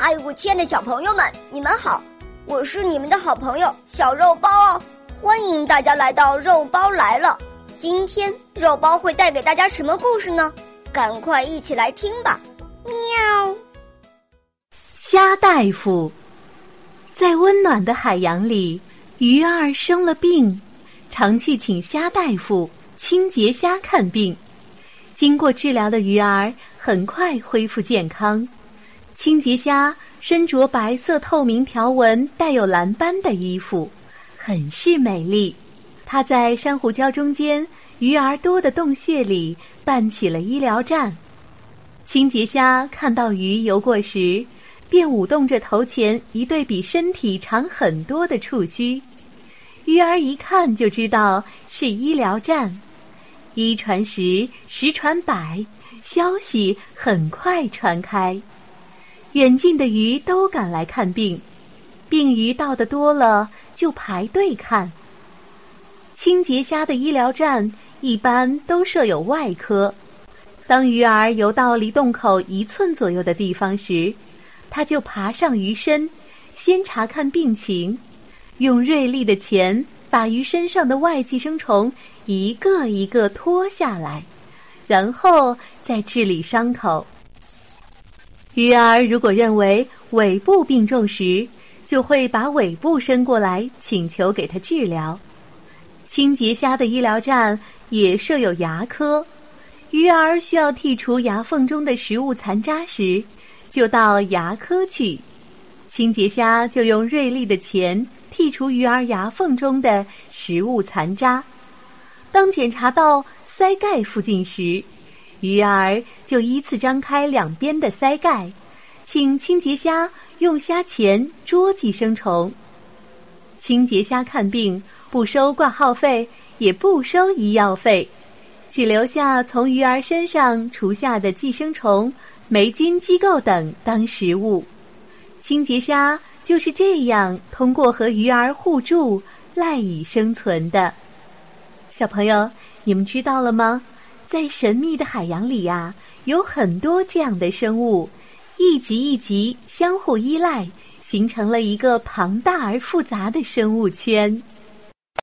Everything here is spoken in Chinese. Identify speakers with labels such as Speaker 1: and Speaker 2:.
Speaker 1: 嗨，我亲爱的小朋友们，你们好！我是你们的好朋友小肉包哦，欢迎大家来到肉包来了。今天肉包会带给大家什么故事呢？赶快一起来听吧！喵。
Speaker 2: 虾大夫在温暖的海洋里，鱼儿生了病，常去请虾大夫清洁虾看病。经过治疗的鱼儿很快恢复健康。清洁虾身着白色透明条纹、带有蓝斑的衣服，很是美丽。它在珊瑚礁中间鱼儿多的洞穴里办起了医疗站。清洁虾看到鱼游过时，便舞动着头前一对比身体长很多的触须。鱼儿一看就知道是医疗站。一传十，十传百，消息很快传开。远近的鱼都赶来看病，病鱼到的多了就排队看。清洁虾的医疗站一般都设有外科。当鱼儿游到离洞口一寸左右的地方时，它就爬上鱼身，先查看病情，用锐利的钳把鱼身上的外寄生虫一个一个脱下来，然后再治理伤口。鱼儿如果认为尾部病重时，就会把尾部伸过来，请求给它治疗。清洁虾的医疗站也设有牙科，鱼儿需要剔除牙缝中的食物残渣时，就到牙科去，清洁虾就用锐利的钳剔除鱼儿牙缝中的食物残渣。当检查到鳃盖附近时，鱼儿就依次张开两边的鳃盖，请清洁虾用虾钳捉寄生虫。清洁虾看病不收挂号费，也不收医药费，只留下从鱼儿身上除下的寄生虫、霉菌、机构等当食物。清洁虾就是这样通过和鱼儿互助赖以生存的。小朋友，你们知道了吗？在神秘的海洋里呀，有很多这样的生物，一级一级相互依赖，形成了一个庞大而复杂的生物圈。